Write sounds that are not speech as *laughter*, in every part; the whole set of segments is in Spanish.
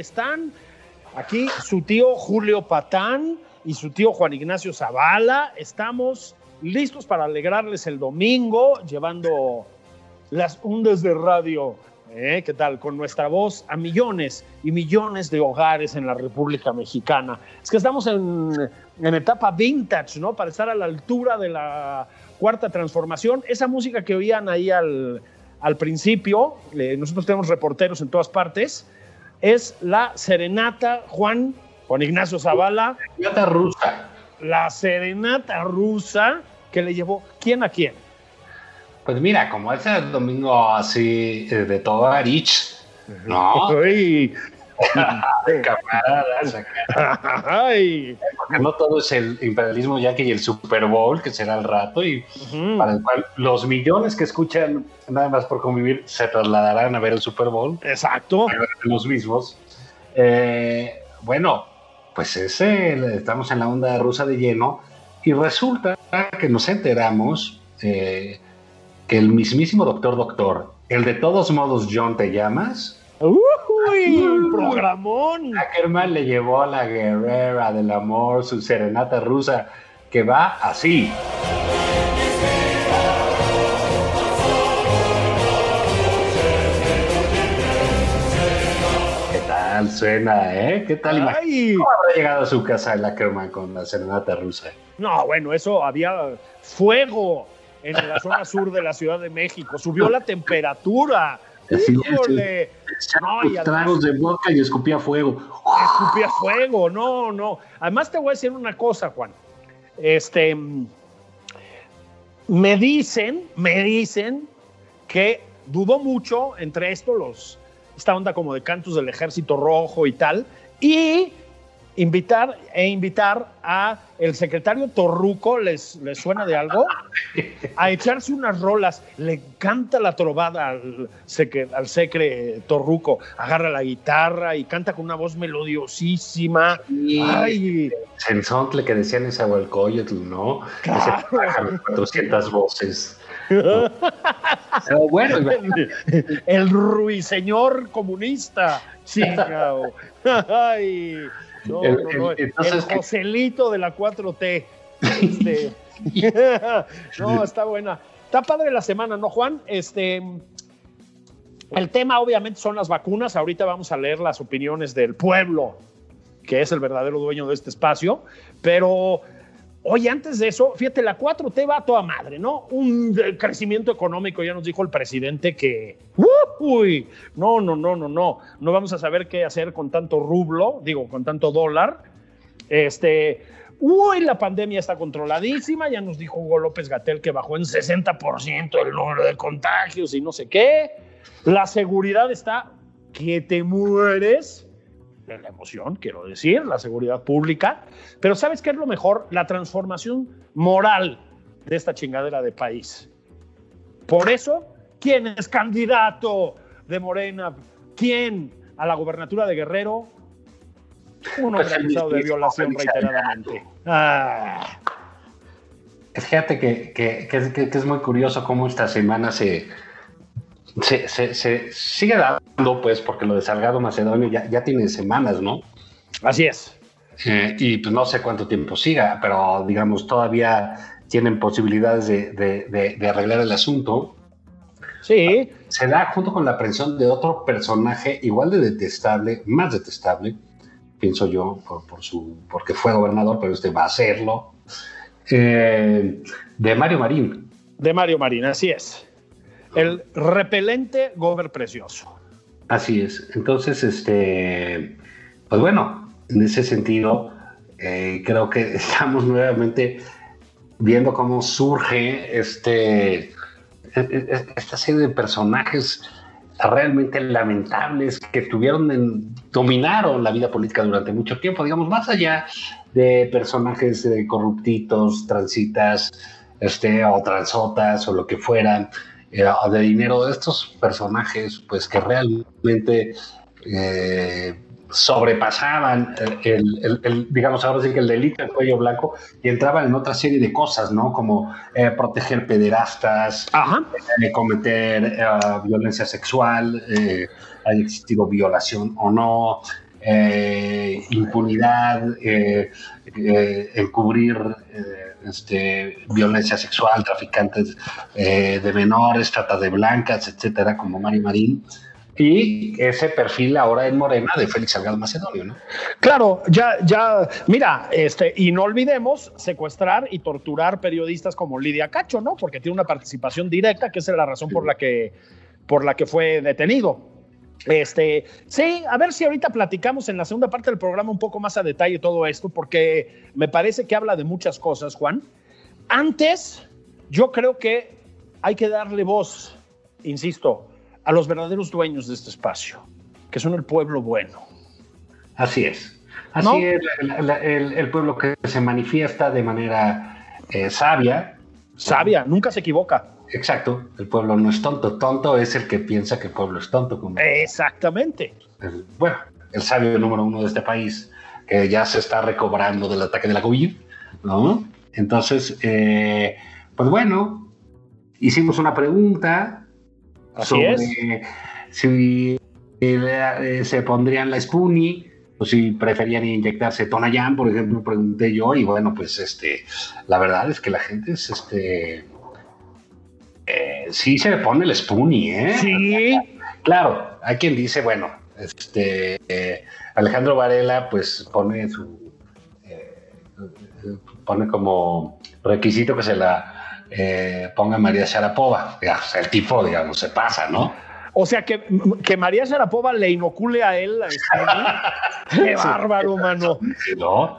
Están? Aquí su tío Julio Patán y su tío Juan Ignacio Zavala. Estamos listos para alegrarles el domingo, llevando las ondas de radio. ¿eh? ¿Qué tal? Con nuestra voz a millones y millones de hogares en la República Mexicana. Es que estamos en, en etapa vintage, ¿no? Para estar a la altura de la cuarta transformación. Esa música que oían ahí al, al principio, eh, nosotros tenemos reporteros en todas partes, es la serenata Juan, Juan Ignacio Zavala. Serenata rusa. La serenata rusa que le llevó quién a quién. Pues mira, como ese domingo así eh, de todo Arich, ¿no? *laughs* Uy. Camaradas acá. Ay. Porque no todo es el imperialismo yankee y el Super Bowl, que será el rato, y para el cual los millones que escuchan nada más por convivir se trasladarán a ver el Super Bowl, Exacto. los mismos. Eh, bueno, pues ese, estamos en la onda rusa de lleno, y resulta que nos enteramos eh, que el mismísimo doctor doctor, el de todos modos John te llamas, Uy, *laughs* programón. Ackerman le llevó a la guerrera del amor su serenata rusa que va así. ¿Qué tal suena, eh? ¿Qué tal? Ay. ¿Cómo habrá llegado a su casa el Ackerman con la serenata rusa? No, bueno, eso había fuego en la zona sur de la Ciudad de México. Subió la temperatura. Así Híjole. No, tragos de boca y escupía fuego. escupía fuego, no, no. Además te voy a decir una cosa, Juan. Este, me dicen, me dicen que dudó mucho entre esto los esta onda como de cantos del Ejército Rojo y tal y invitar e invitar a el secretario Torruco, ¿les, les suena de algo? A echarse unas rolas. Le encanta la trovada al secre, al secre Torruco. Agarra la guitarra y canta con una voz melodiosísima. Ay, Sensontle que decían esa Hualcoyotl, ¿no? Claro. De 400 voces. ¿no? Pero bueno, el, el ruiseñor comunista. Chingao. *laughs* Ay, no, El- no, no. el- entonces el que- Joselito de la 4T. Este, *laughs* *laughs* no, está buena. Está padre la semana, ¿no, Juan? Este, el tema obviamente son las vacunas. Ahorita vamos a leer las opiniones del pueblo, que es el verdadero dueño de este espacio. Pero, oye, antes de eso, fíjate, la 4T va a toda madre, ¿no? Un eh, crecimiento económico, ya nos dijo el presidente que, uy, no, no, no, no, no, no vamos a saber qué hacer con tanto rublo, digo, con tanto dólar. Este, uy, la pandemia está controladísima, ya nos dijo Hugo López Gatel que bajó en 60% el número de contagios y no sé qué. La seguridad está que te mueres de la emoción, quiero decir, la seguridad pública. Pero ¿sabes qué es lo mejor? La transformación moral de esta chingadera de país. Por eso, ¿quién es candidato de Morena? ¿Quién a la gobernatura de Guerrero? Un hombre Pues acusado de violación reiteradamente. Ah, Fíjate que, que- que- que- que es muy curioso cómo esta semana se, se, se- se sigue dando pues, porque lo de Salgado Macedonio ya, ya tiene semanas, ¿no? Así es. Eh, y pues no sé cuánto tiempo siga, pero digamos, todavía tienen posibilidades de, de, de, arreglar el asunto. Sí. Se da junto con la aprehensión de otro personaje igual de detestable, más detestable, pienso yo, por, por su, porque fue gobernador, pero este va a serlo, eh, de Mario Marín. De Mario Marín, así es. El repelente gober precioso. Así es. Entonces, este, pues bueno, en ese sentido, eh, creo que *laughs* estamos nuevamente viendo cómo surge este, e, e, e, esta serie de personajes realmente lamentables que tuvieron en, dominaron la vida política durante mucho tiempo, digamos, más allá de personajes de corruptitos, transitas, este, o transotas, o lo que fueran, eh, de dinero, de estos personajes, pues que realmente eh, sobrepasaban el, digamos, ahora sí que el delito del cuello blanco y entraban en otra serie de cosas, ¿no? Como eh, proteger pederastas, eh, cometer eh, violencia sexual, haya existido violación o no, impunidad, encubrir este, violencia sexual, traficantes de menores, trata de blancas, etcétera, como Mari Marín y ese perfil ahora en Morena de Félix Salgado Macedonio, ¿no? Claro, ya, ya, mira, este, y no olvidemos secuestrar y torturar periodistas como Lidia Cacho, ¿no? Porque tiene una participación directa, que es la razón por la que, por la que fue detenido. Este, sí, a ver si ahorita platicamos en la segunda parte del programa un poco más a detalle todo esto, porque me parece que habla de muchas cosas, Juan. Antes, yo creo que hay que darle voz, insisto, a los verdaderos dueños de este espacio, que son el pueblo bueno. Así es. Así es el, pueblo que se manifiesta de manera eh, sabia. Sabia, nunca se equivoca. Exacto, el pueblo no es tonto, tonto es el que piensa que el pueblo es tonto. Exactamente. bueno, el sabio número uno de este país, que ya se está recobrando del ataque de la COVID, ¿no? Entonces, eh, pues bueno, hicimos una pregunta, sobre si eh, se pondrían la Spoonie o si preferían inyectarse Tonayán, por ejemplo, pregunté yo, y bueno, pues este, la verdad es que la gente es este. Eh, sí se pone el Spoonie, ¿eh? Sí. Claro, hay quien dice, bueno, este Alejandro Varela, pues pone su. Eh, pone como requisito que se la eh, ponga María Sharapova. el tipo, digamos, se pasa, ¿no? O sea, que, que María Sharapova le inocule a él. *laughs* Qué bárbaro, mano. ¿No?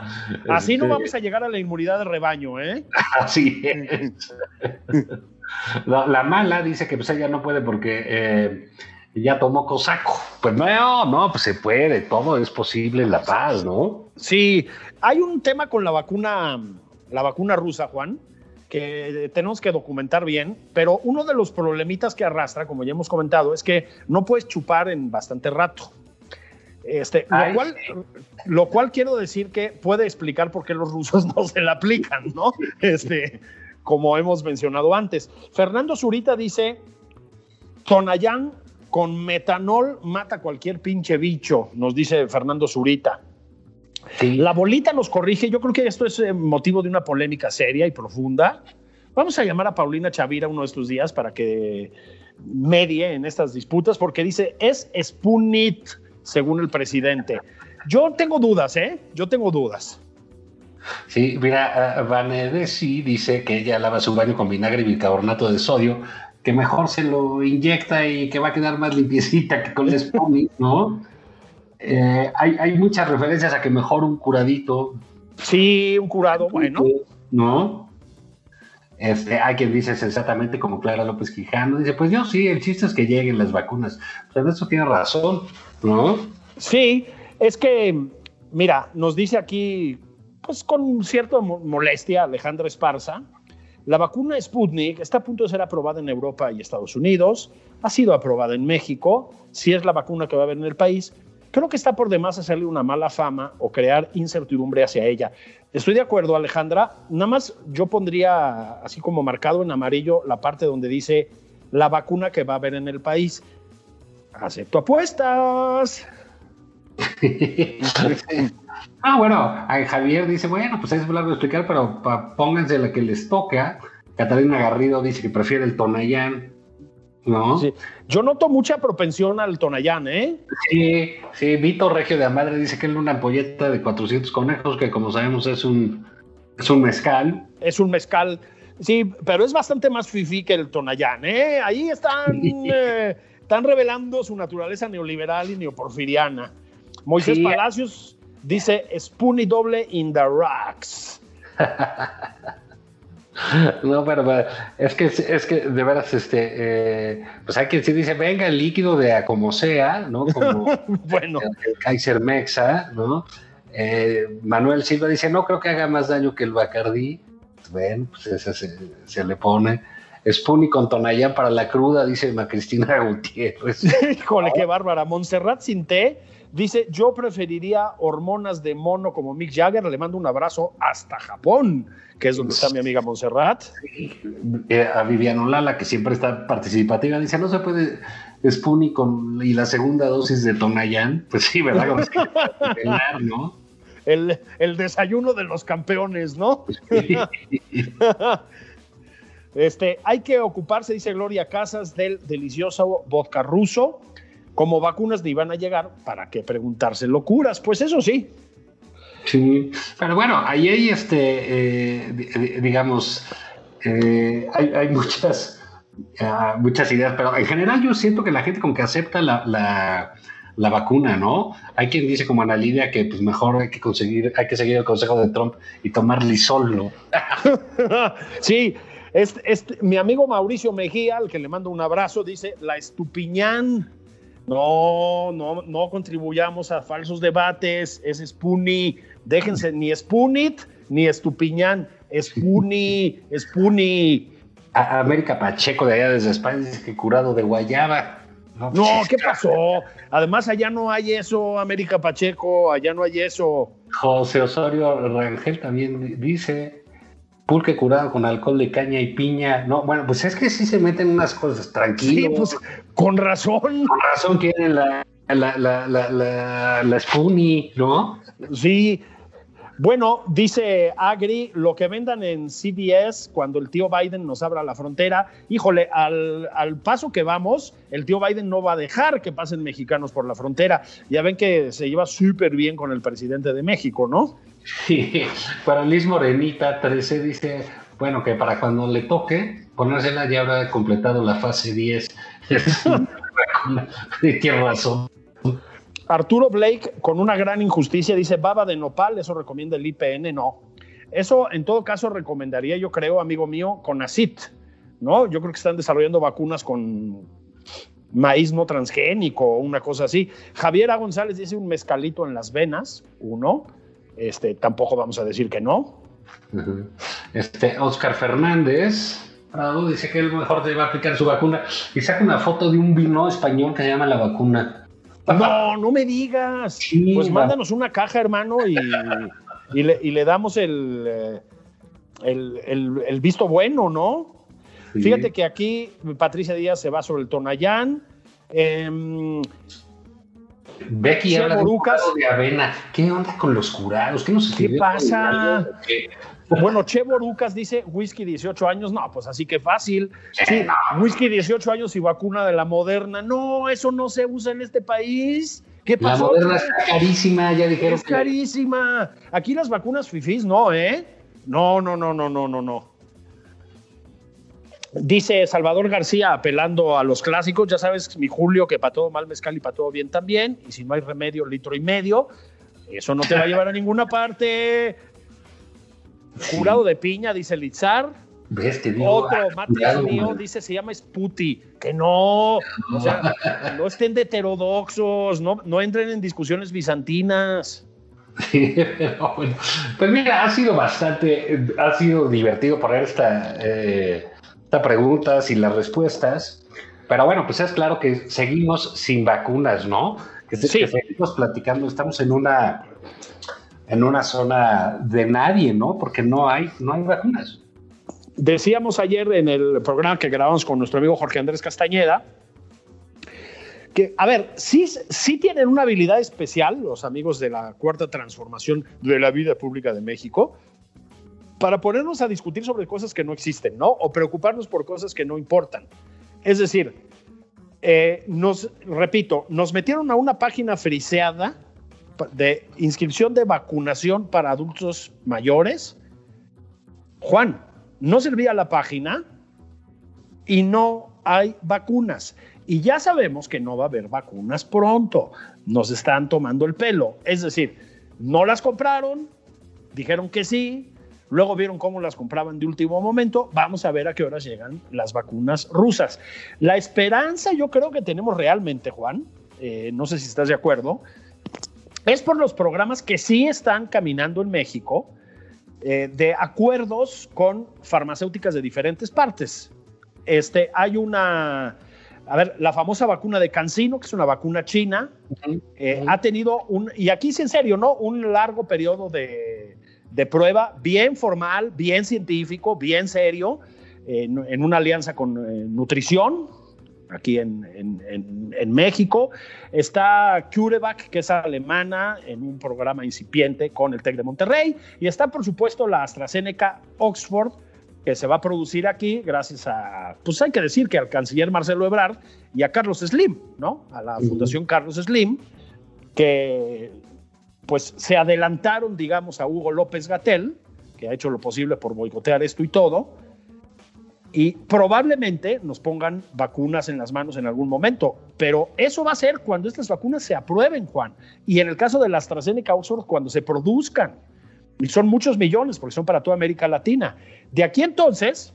Así no este vamos a llegar a la inmunidad de rebaño, ¿eh? *laughs* Así es. La, mala dice que pues ella no puede porque eh, ya tomó cosaco. Pues no, no, pues se puede, todo es posible en La Paz, ¿no? Sí, hay un tema con la vacuna, la vacuna rusa, Juan, que tenemos que documentar bien, pero uno de los problemitas que arrastra, como ya hemos comentado, es que no puedes chupar en bastante rato. Este, lo, cual, lo cual quiero decir que puede explicar por qué los rusos *laughs* no se la aplican, ¿no? Este, como hemos mencionado antes. Fernando Zurita dice, Tonayán con metanol mata cualquier pinche bicho, nos dice Fernando Zurita. La bolita nos corrige. Yo creo que esto es eh, motivo de una polémica seria y profunda. Vamos a llamar a Paulina Chavira uno de estos días para que medie en estas disputas, porque dice es Spunit, según el presidente. Yo tengo dudas, ¿eh? Yo tengo dudas. Sí, mira, Vanedesi dice que ella lava su baño con vinagre y bicarbonato de sodio, que mejor se lo inyecta y que va a quedar más limpiecita que con el Spunit, *laughs* ¿no? Eh, hay, muchas referencias a que mejor un curadito. Sí, un curado, bueno. ¿No? Este, hay quien dice sensatamente como Clara López Quijano, dice, pues yo sí, el chiste es que lleguen las vacunas. Pues eso tiene razón, ¿no? Sí, es que, mira, nos dice aquí, pues con cierta molestia Alejandra Esparza, la vacuna Sputnik está a punto de ser aprobada en Europa y Estados Unidos, ha sido aprobada en México, si es la vacuna que va a haber en el país, creo que está por demás hacerle una mala fama o crear incertidumbre hacia ella. Estoy de acuerdo, Alejandra. Nada más yo pondría así como marcado en amarillo la parte donde dice la vacuna que va a haber en el país. Acepto apuestas. *laughs* ah, bueno, Javier dice, bueno, pues es largo de explicar, pero pónganse la que les toca. Catalina Garrido dice que prefiere el Tonayán. ¿No? Sí. Yo noto mucha propensión al Tonayán, ¿eh? Sí, sí. Vito Regio de Amadre dice que es una ampolleta de 400 conejos, que como sabemos es un, es un mezcal. Es un mezcal. Sí, pero es bastante más fifi que el Tonayán, ¿eh? Ahí están, eh, están revelando su naturaleza neoliberal y neoporfiriana. Moisés Palacios dice Spoonie doble in the rocks. *laughs* No, pero, es que es que de veras, este, eh, pues hay que si dice, venga el líquido de a como sea, ¿no? *laughs* Como bueno. el, Kaiser Mexa, ¿no? Eh, Manuel Silva dice, no creo que haga más daño que el Bacardí. Ven, pues ese se, le pone. Spoonie con Tonayán para la cruda, dice Cristina Gutiérrez. *laughs* Híjole, qué bárbara. Montserrat sin té dice, yo preferiría hormonas de mono como Mick Jagger. Le mando un abrazo hasta Japón que es donde está mi amiga Montserrat. Eh, a Viviano Lala, que siempre está participativa, dice, no se puede Spoonie con y la segunda dosis de Tonayán. Pues sí, ¿verdad? ¿no? El, el, desayuno de los campeones, ¿no? *laughs* este, hay que ocuparse, dice Gloria Casas, del delicioso vodka ruso. Como vacunas ni van a llegar, ¿para qué preguntarse locuras? Pues eso sí, Sí, pero bueno, ahí hay este, eh, digamos, eh, hay, muchas, ah, muchas ideas, pero en general yo siento que la gente como que acepta la, vacuna, ¿no? Hay quien dice como Ana Lidia que pues mejor hay que conseguir, hay que seguir el consejo de Trump y tomar lisol, *laughs* sí, este, mi amigo Mauricio Mejía, al que le mando un abrazo, dice la estupiñán. No, no, no contribuyamos a falsos debates, es Spoonie Déjense ni Spunit ni Estupiñán. Spuni, Spuni. *laughs* América Pacheco de allá desde España dice que curado de guayaba. No, ¿qué pasó? Además, allá no hay eso, América Pacheco, allá no hay eso. José Osorio Rangel también dice pulque curado con alcohol de caña y piña. No, bueno, pues es que sí se meten unas cosas tranquilos. Sí, pues con razón. Con razón quieren la, la, la, la, la Spoonie, ¿no? Sí, bueno, dice Agri, lo que vendan en CBS cuando el tío Biden nos abra la frontera, híjole, al, paso que vamos, el tío Biden no va a dejar que pasen mexicanos por la frontera. Ya ven que se lleva súper bien con el presidente de México, ¿no? Sí, para Liz Morenita 13 dice, bueno, que para cuando le toque ponérsela ya habrá completado la fase 10. *laughs* Tiene razón. Arturo Blake, con una gran injusticia, dice baba de nopal, eso recomienda el IPN, no. Eso en todo caso recomendaría, yo creo, amigo mío, con ACIT, ¿no? Yo creo que están desarrollando vacunas con maíz no transgénico o una cosa así. Javier A. González dice un mezcalito en las venas, uno. Este, tampoco vamos a decir que no. Este, Oscar Fernández dice que el mejor te va a aplicar su vacuna y saca una foto de un vino español que se llama la vacuna. No, no me digas. pues mándanos una caja, hermano, y, le, damos eh, el, el, visto bueno, ¿no? Fíjate que aquí Patricia Díaz se va sobre el Tonayán. Eh, Becky habla de, avena. ¿Qué onda con los curados? ¿Qué nos ¿Qué pasa? Bueno, Che Borucas dice whisky 18 años. No, pues así que fácil. Sí, whisky 18 años y vacuna de la moderna. No, eso no se usa en este país. ¿Qué pasó? La moderna es carísima, ya dijeron. Es carísima. Aquí las vacunas fifís no, ¿eh? No, no, no, no, no, no, no. Dice Salvador García apelando a los clásicos, ya sabes, mi Julio, que para todo mal mezcal y para todo bien también, y si no hay remedio, litro y medio, eso no te va a llevar a ninguna parte. Jurado de piña, dice Litzar. ¿Ves? Otro, Matías mío, dice, se llama Sputi. Que no, o sea, no estén de heterodoxos, no, no entren en discusiones bizantinas. *laughs* pues mira, ha sido bastante, ha sido divertido poner esta, eh, esta preguntas y las respuestas. Pero bueno, pues es claro que seguimos sin vacunas, ¿no? Que, sí. que seguimos platicando, estamos en una en una zona de nadie, ¿no? Porque no hay, no hay vacunas. Decíamos ayer en el programa que grabamos con nuestro amigo Jorge Andrés Castañeda que, a ver, sí, sí tienen una habilidad especial los amigos de la Cuarta Transformación de la Vida Pública de México para ponernos a discutir sobre cosas que no existen, ¿no? O preocuparnos por cosas que no importan. Es decir, eh, nos, repito, nos metieron a una página friseada de inscripción de vacunación para adultos mayores. Juan, no servía la página y no hay vacunas. Y ya sabemos que no va a haber vacunas pronto. Nos están tomando el pelo. Es decir, no las compraron, dijeron que sí, luego vieron cómo las compraban de último momento. Vamos a ver a qué horas llegan las vacunas rusas. La esperanza yo creo que tenemos realmente, Juan, eh, no sé si estás de acuerdo, es por los programas que sí están caminando en México eh, de acuerdos con farmacéuticas de diferentes partes. Este, hay una, a ver, la famosa vacuna de Cancino, que es una vacuna china, eh, ha tenido un, y aquí sí en serio, ¿no? Un largo periodo de, prueba bien formal, bien científico, bien serio, en, una alianza con eh, nutrición, aquí en, México. Está CureVac, que es alemana, en un programa incipiente con el TEC de Monterrey. Y está, por supuesto, la AstraZeneca Oxford, que se va a producir aquí gracias a, pues hay que decir que al canciller Marcelo Ebrard y a Carlos Slim, ¿no? A la Fundación Carlos Slim, que pues se adelantaron, digamos, a Hugo López Gatel, que ha hecho lo posible por boicotear esto y todo, y probablemente nos pongan vacunas en las manos en algún momento, pero eso va a ser cuando estas vacunas se aprueben, Juan, y en el caso de la AstraZeneca Oxford, cuando se produzcan, y son muchos millones, porque son para toda América Latina. De aquí entonces,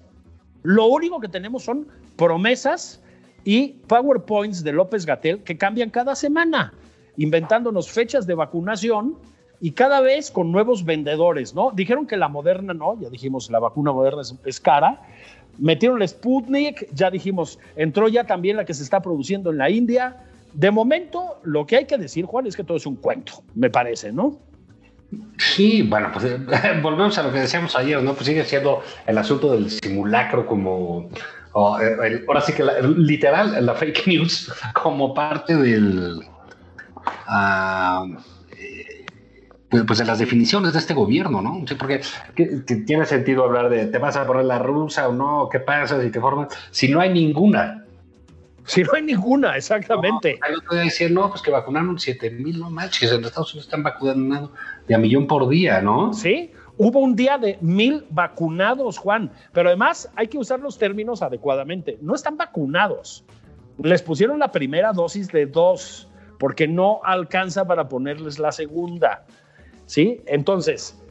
lo único que tenemos son promesas y PowerPoints de López Gatel que cambian cada semana, inventándonos fechas de vacunación y cada vez con nuevos vendedores, ¿no? Dijeron que la moderna no, ya dijimos, la vacuna moderna es, cara. Metieron la Sputnik, ya dijimos, entró ya también la que se está produciendo en la India. De momento, lo que hay que decir, Juan, es que todo es un cuento, me parece, ¿no? Sí, bueno, pues *laughs* volvemos a lo que decíamos ayer, ¿no? Pues sigue siendo el asunto del simulacro como, eh, ahora sí que literal, la fake news como parte del, ah, pues, pues, de las definiciones de este gobierno, ¿no? Sí, porque tiene sentido hablar de te vas a poner la rusa o no, qué pasa si te formas, si no hay ninguna. Si no hay ninguna, exactamente. No, te voy a decir, no, pues que vacunaron 7 mil, no manches, en Estados Unidos están vacunando de a millón por día, ¿no? Sí, hubo un día de mil vacunados, Juan, pero además hay que usar los términos adecuadamente. No están vacunados. Les pusieron la primera dosis de dos, porque no alcanza para ponerles la segunda. ¿sí? Entonces,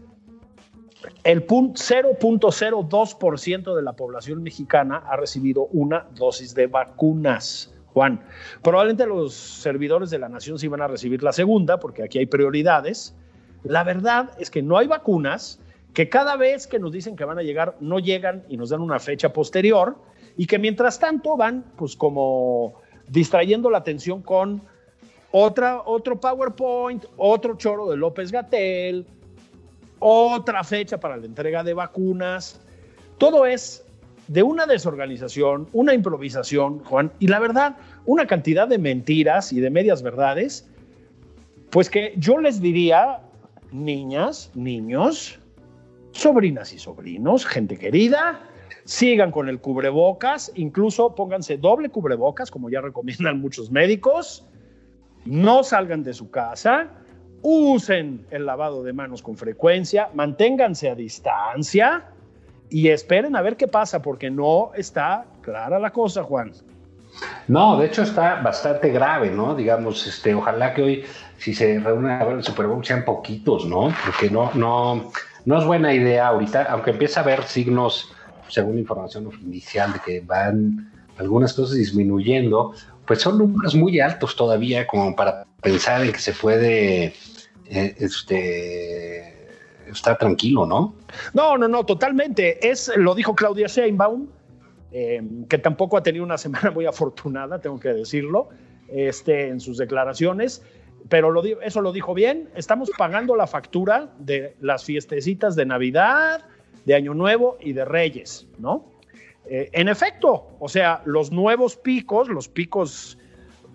el 0.02% de la población mexicana ha recibido una dosis de vacunas. Juan, probablemente los servidores de la nación sí van a recibir la segunda, porque aquí hay prioridades. La verdad es que no hay vacunas, que cada vez que nos dicen que van a llegar, no llegan y nos dan una fecha posterior, y que mientras tanto van, pues como distrayendo la atención con otra, otro PowerPoint, otro choro de López Gatel, otra fecha para la entrega de vacunas. Todo es de una desorganización, una improvisación, Juan, y la verdad, una cantidad de mentiras y de medias verdades, pues que yo les diría, niñas, niños, sobrinas y sobrinos, gente querida, sigan con el cubrebocas, incluso pónganse doble cubrebocas, como ya recomiendan muchos médicos, no salgan de su casa, usen el lavado de manos con frecuencia, manténganse a distancia y esperen a ver qué pasa, porque no está clara la cosa, Juan. No, de hecho está bastante grave, ¿no? Digamos, este, ojalá que hoy, si se reúnen a ver el Super Bowl, sean poquitos, ¿no? Porque no, no, no es buena idea ahorita, aunque empieza a haber signos, según información oficial, de que van algunas cosas disminuyendo pues son números muy altos todavía como para pensar en que se puede eh, este, estar tranquilo, ¿no? No, no, no, totalmente. Es, lo dijo Claudia Sheinbaum, eh, que tampoco ha tenido una semana muy afortunada, tengo que decirlo, este, en sus declaraciones, pero lo, eso lo dijo bien. Estamos pagando la factura de las fiestecitas de Navidad, de Año Nuevo y de Reyes, ¿no? Eh, en efecto, o sea, los nuevos picos, los picos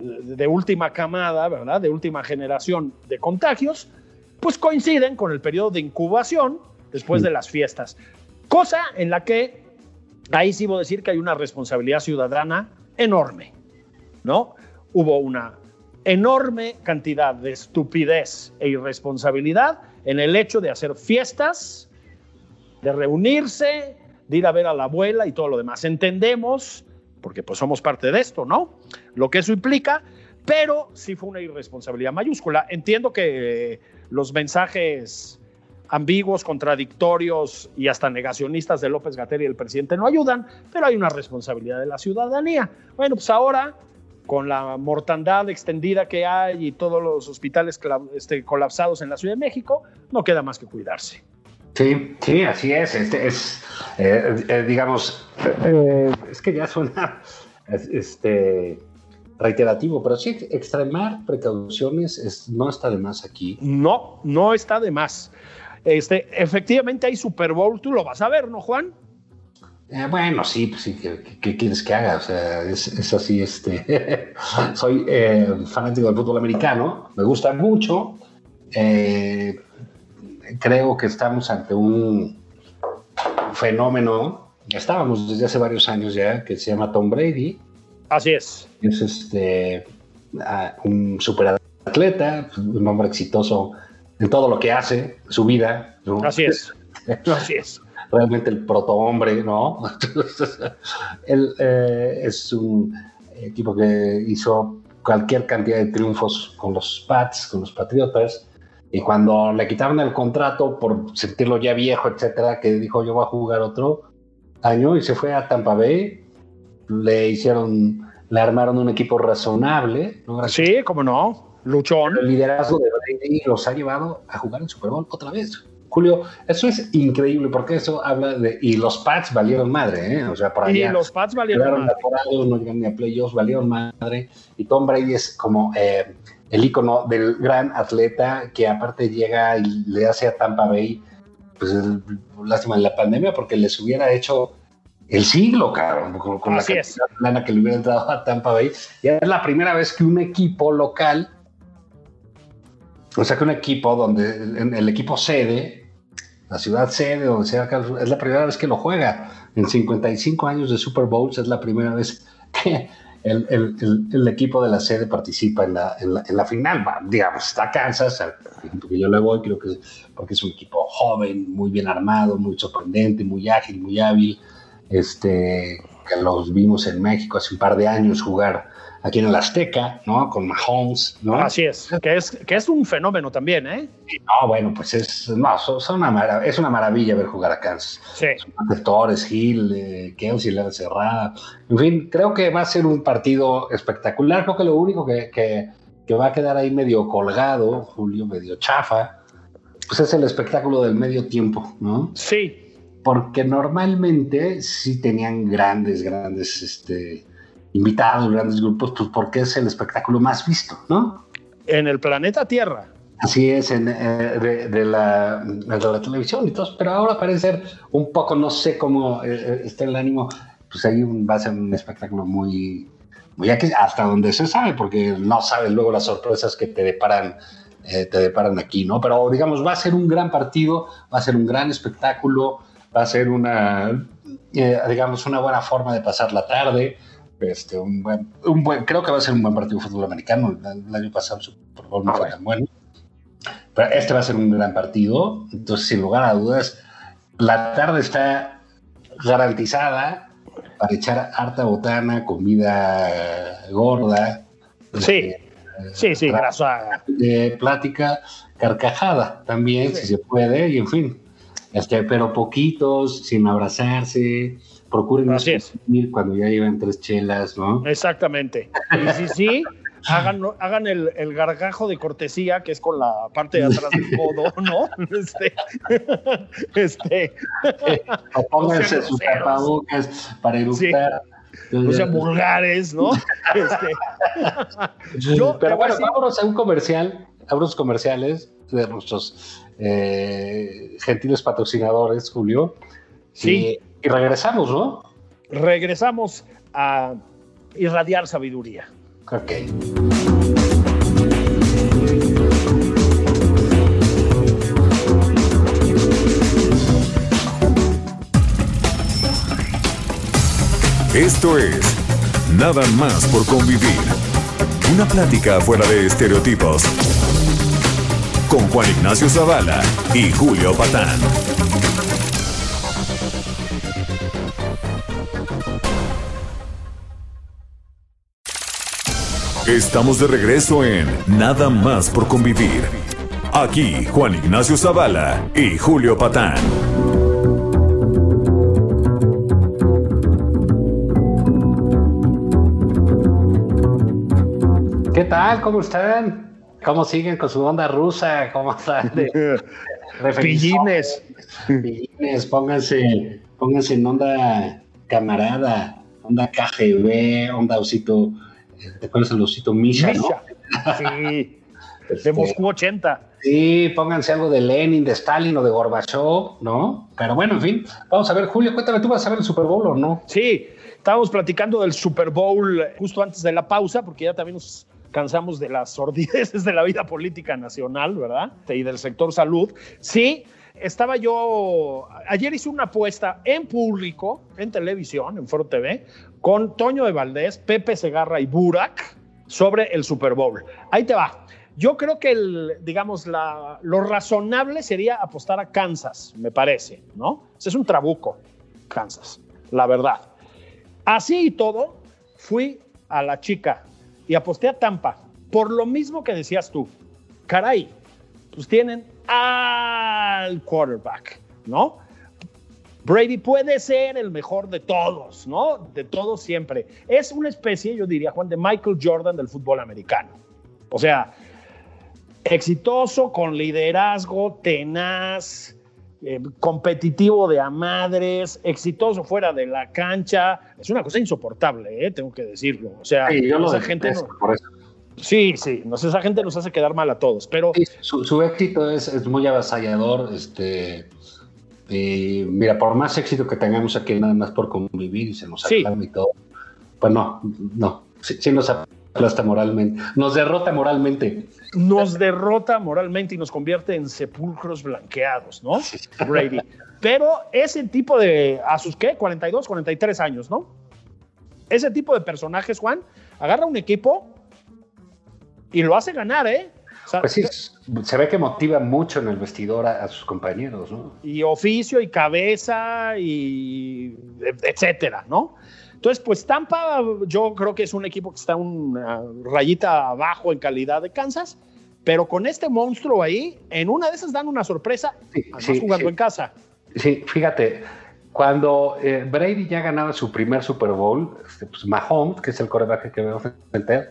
de última camada, ¿verdad? De última generación de contagios, pues coinciden con el periodo de incubación después de las fiestas. Cosa en la que ahí sí voy a decir que hay una responsabilidad ciudadana enorme, ¿no? Hubo una enorme cantidad de estupidez e irresponsabilidad en el hecho de hacer fiestas, de reunirse, de ir a ver a la abuela y todo lo demás. Entendemos, porque pues somos parte de esto, ¿no? Lo que eso implica, pero sí fue una irresponsabilidad mayúscula. Entiendo que eh, los mensajes ambiguos, contradictorios y hasta negacionistas de López Gatell y el presidente no ayudan, pero hay una responsabilidad de la ciudadanía. Bueno, pues ahora con la mortandad extendida que hay y todos los hospitales este, colapsados en la Ciudad de México, no queda más que cuidarse. Sí, sí, así es. Este es, eh, eh, digamos, eh, es que ya suena este, reiterativo, pero sí, extremar precauciones no está de más aquí. No, no está de más. Este, efectivamente hay Super Bowl, tú lo vas a ver, ¿no, Juan? Eh, bueno, sí, pues sí, ¿qué, quieres que haga? O sea, es, así, este, *laughs* soy eh, fanático del fútbol americano, me gusta mucho, eh, creo que estamos ante un fenómeno, estábamos desde hace varios años ya, que se llama Tom Brady. Así es. Es este, un superatleta, un hombre exitoso en todo lo que hace, su vida. Así es. *laughs* Así es realmente el protohombre, ¿no? *laughs* Él eh, es un equipo que hizo cualquier cantidad de triunfos con los Pats, con los Patriotas, y cuando le quitaron el contrato por sentirlo ya viejo, etcétera, que dijo yo voy a jugar otro año y se fue a Tampa Bay, le hicieron, le armaron un equipo razonable. ¿no? Sí, cómo no, luchón. El liderazgo de Brady los ha llevado a jugar en Super Bowl otra vez. Julio, eso es increíble porque eso habla de. Y los Pats valieron madre, ¿eh? O sea, por allá. Y los Pats valieron madre. no llegaron ni a playoffs, valieron madre. Y Tom Brady es como eh, el icono del gran atleta que aparte llega y le hace a Tampa Bay, pues lástima en la pandemia, porque les hubiera hecho el siglo, cabrón, con, la plana que le hubiera entrado a Tampa Bay. Y es la primera vez que un equipo local o sea que un equipo donde el equipo sede la ciudad sede, donde sea, es la primera vez que lo juega. En 55 años de Super Bowls es la primera vez que el, el, el, equipo de la sede participa en la, en la, final. digamos, está Kansas, porque yo le voy, creo que porque es un equipo joven, muy bien armado, muy sorprendente, muy ágil, muy hábil. Este, que los vimos en México hace un par de años jugar aquí en el Azteca, ¿no? Con Mahomes, ¿no? Así es, que es, que es un fenómeno también, ¿eh? no, bueno, pues es, no, son, una es una maravilla ver jugar a Kansas. Sí. Torres, Hill, eh, Kelsey, la cerrada. En fin, creo que va a ser un partido espectacular. Creo que lo único que, que, que va a quedar ahí medio colgado, Julio, medio chafa, pues es el espectáculo del medio tiempo, ¿no? Sí. Porque normalmente sí tenían grandes, grandes, este, invitados, grandes grupos, pues porque es el espectáculo más visto, ¿no? En el planeta Tierra. Así es, en, eh, de, la, la, televisión y todo, pero ahora parece ser un poco, no sé cómo eh, eh, está el ánimo, pues ahí va a ser un espectáculo muy, muy aquí, hasta donde se sabe, porque no sabes luego las sorpresas que te deparan, te deparan aquí, ¿no? Pero digamos, va a ser un gran partido, va a ser un gran espectáculo, va a ser una, digamos, una buena forma de pasar la tarde. Este, un buen, un buen, creo que va a ser un buen partido de fútbol americano. El, año pasado Super Bowl no fue tan bueno. Pero este va a ser un gran partido. Entonces, sin lugar a dudas, la tarde está garantizada para echar harta botana, comida gorda. Sí, sí, sí, grasa. plática, carcajada también, si se puede, y en fin. Este, pero poquitos, sin abrazarse, procuren Así es. cuando ya llevan tres chelas, ¿no? Exactamente. Y si sí, *laughs* hagan, hagan el, el, gargajo de cortesía, que es con la parte de atrás del codo, ¿no? *laughs* Este, *laughs* este. o pónganse sus tapabocas para eructar. No sean vulgares, ¿no? Este. Pero bueno, vámonos a un comercial, a unos comerciales de nuestros eh, gentiles patrocinadores, Julio. Sí. Y, regresamos, ¿no? Regresamos a irradiar sabiduría. Ok. Esto es Nada más por convivir. Una plática fuera de estereotipos. Con Juan Ignacio Zavala y Julio Patán. Estamos de regreso en Nada más por convivir. Aquí Juan Ignacio Zavala y Julio Patán. ¿Qué tal? ¿Cómo están? ¿Cómo siguen con su onda rusa? ¿Cómo están? *laughs* Pillines. Pillines, pónganse, pónganse en onda camarada, onda KGB, onda osito, ¿te acuerdas del osito Misha, no? Misha. Sí. De Este, Moscú 80. Sí, pónganse algo de Lenin, de Stalin o de Gorbachev, ¿no? Pero bueno, en fin, vamos a ver, Julio, cuéntame, ¿tú vas a ver el Super Bowl o no? Sí, estábamos platicando del Super Bowl justo antes de la pausa, porque ya también nos cansamos de las sordideces de la vida política nacional, ¿verdad? Y del sector salud. Sí, estaba yo, ayer hice una apuesta en público, en televisión, en Foro TV, con Toño de Valdés, Pepe Segarra y Burak sobre el Super Bowl. Ahí te va. Yo creo que, digamos, lo razonable sería apostar a Kansas, me parece, ¿no? Es un trabuco, Kansas, la verdad. Así y todo, fui a la chica y aposté a Tampa, por lo mismo que decías tú. Caray, pues tienen al quarterback, ¿no? Brady puede ser el mejor de todos, ¿no? De todos siempre. Es una especie, yo diría, Juan, de Michael Jordan del fútbol americano. O sea, exitoso, con liderazgo, tenaz, eh, competitivo de a madres, exitoso fuera de la cancha. Es una cosa insoportable, eh, tengo que decirlo. O sea, Sí, yo lo esa gente no- por eso. Sí, sí, nos, esa gente nos hace quedar mal a todos, pero Sí, su, su éxito es, es muy avasallador. Este, y mira, por más éxito que tengamos aquí, nada más por convivir y se nos Sí. aclama y todo, pues no, no, sí, sí nos aplasta moralmente, nos derrota moralmente. nos derrota moralmente y nos convierte en sepulcros blanqueados, ¿no? Brady. Pero ese tipo de, a sus qué, 42, 43 años, ¿no? Ese tipo de personajes, Juan, agarra un equipo y lo hace ganar, ¿eh? Sea, Pues sí, se ve que motiva mucho en el vestidor a, a sus compañeros, ¿no? y oficio y cabeza y etcétera, ¿no? Entonces, pues Tampa yo creo que es un equipo que está una rayita abajo en calidad de Kansas, pero con este monstruo ahí, en una de esas dan una sorpresa, Sí, además sí, jugando sí. en casa. Sí, fíjate, cuando eh, Brady ya ganaba su primer Super Bowl, este, pues Mahomes, que es el coreback que veo frente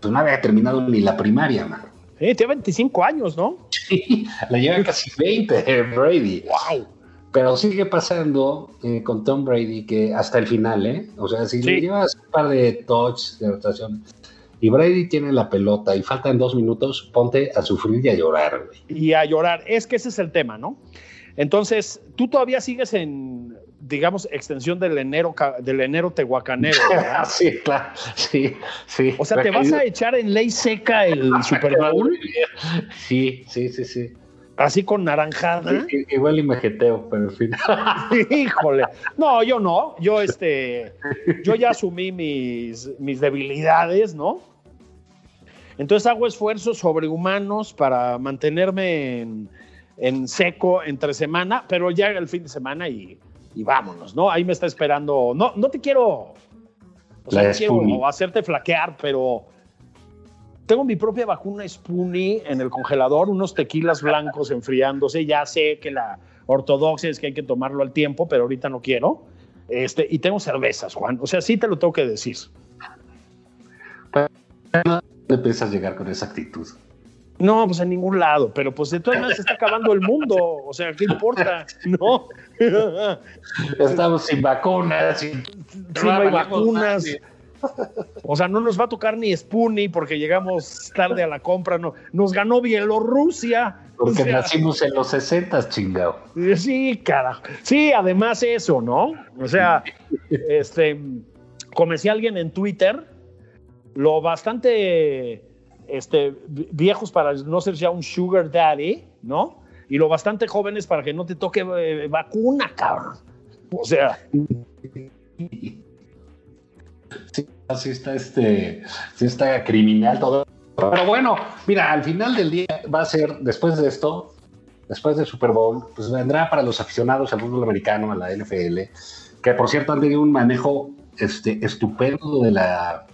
pues no había terminado ni la primaria, man. Sí, tiene 25 años, ¿no? Sí, la lleva casi 20 eh, Brady. ¡Wow! Pero sigue pasando eh, con Tom Brady que hasta el final, ¿eh? O sea, si Sí. le llevas un par de touches de rotación y Brady tiene la pelota y faltan dos minutos, ponte a sufrir y a llorar, güey. Y a llorar. Es que ese es el tema, ¿no? Entonces, tú todavía sigues en, digamos, extensión del enero, del enero tehuacanero, ¿verdad? *laughs* sí, claro, sí, sí. O sea, ¿te vas a echar en ley seca el *laughs* Super Bowl? Sí, sí, sí, sí. Así con naranjada. Igual y me jeteo, pero en fin. *laughs* Híjole. No, yo no. Yo, este, yo ya asumí mis, mis debilidades, ¿no? Entonces hago esfuerzos sobrehumanos para mantenerme en, en seco entre semana, pero ya el fin de semana y, y vámonos, ¿no? Ahí me está esperando. No, no te quiero, o sea, no quiero hacerte flaquear, pero tengo mi propia vacuna Spoonie en el congelador, unos tequilas blancos enfriándose. Ya sé que la ortodoxia es que hay que tomarlo al tiempo, pero ahorita no quiero. Este, y tengo cervezas, Juan. O sea, sí te lo tengo que decir. ¿Dónde empiezas a llegar con esa actitud? No, pues en ningún lado, pero pues de todas maneras se está acabando el mundo. O sea, ¿qué importa? *laughs* No. *laughs* Estamos sin vacunas, sin, no hay vacunas. O sea, no nos va a tocar ni Spoonie porque llegamos tarde a la compra. No, nos ganó Bielorrusia. O Porque sea, nacimos en los 60, chingado. Sí, carajo. Sí, además eso, ¿no? O sea, *laughs* este, como decía alguien en Twitter, lo bastante este, viejos para no ser ya un sugar daddy, ¿no? Y lo bastante jóvenes para que no te toque eh, vacuna, cabrón. O sea. Sí, así está este, sí está criminal todo. Pero bueno, mira, al final del día va a ser, después de esto, después del Super Bowl, pues vendrá para los aficionados al fútbol americano, a la NFL, que por cierto han tenido un manejo este, estupendo de la,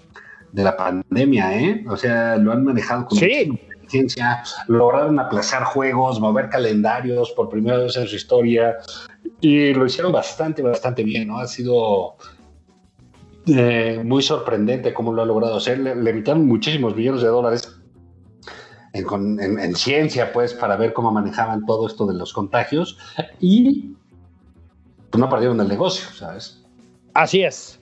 de la pandemia, ¿eh? O sea, lo han manejado con sí. ciencia, lograron aplazar juegos, mover calendarios por primera vez en su historia, y lo hicieron bastante, bastante bien, ¿no? Ha sido eh, muy sorprendente cómo lo ha logrado hacer. Le, le evitaron muchísimos millones de dólares en, en, en, ciencia, pues, para ver cómo manejaban todo esto de los contagios y pues, no perdieron el negocio, ¿sabes? Así es.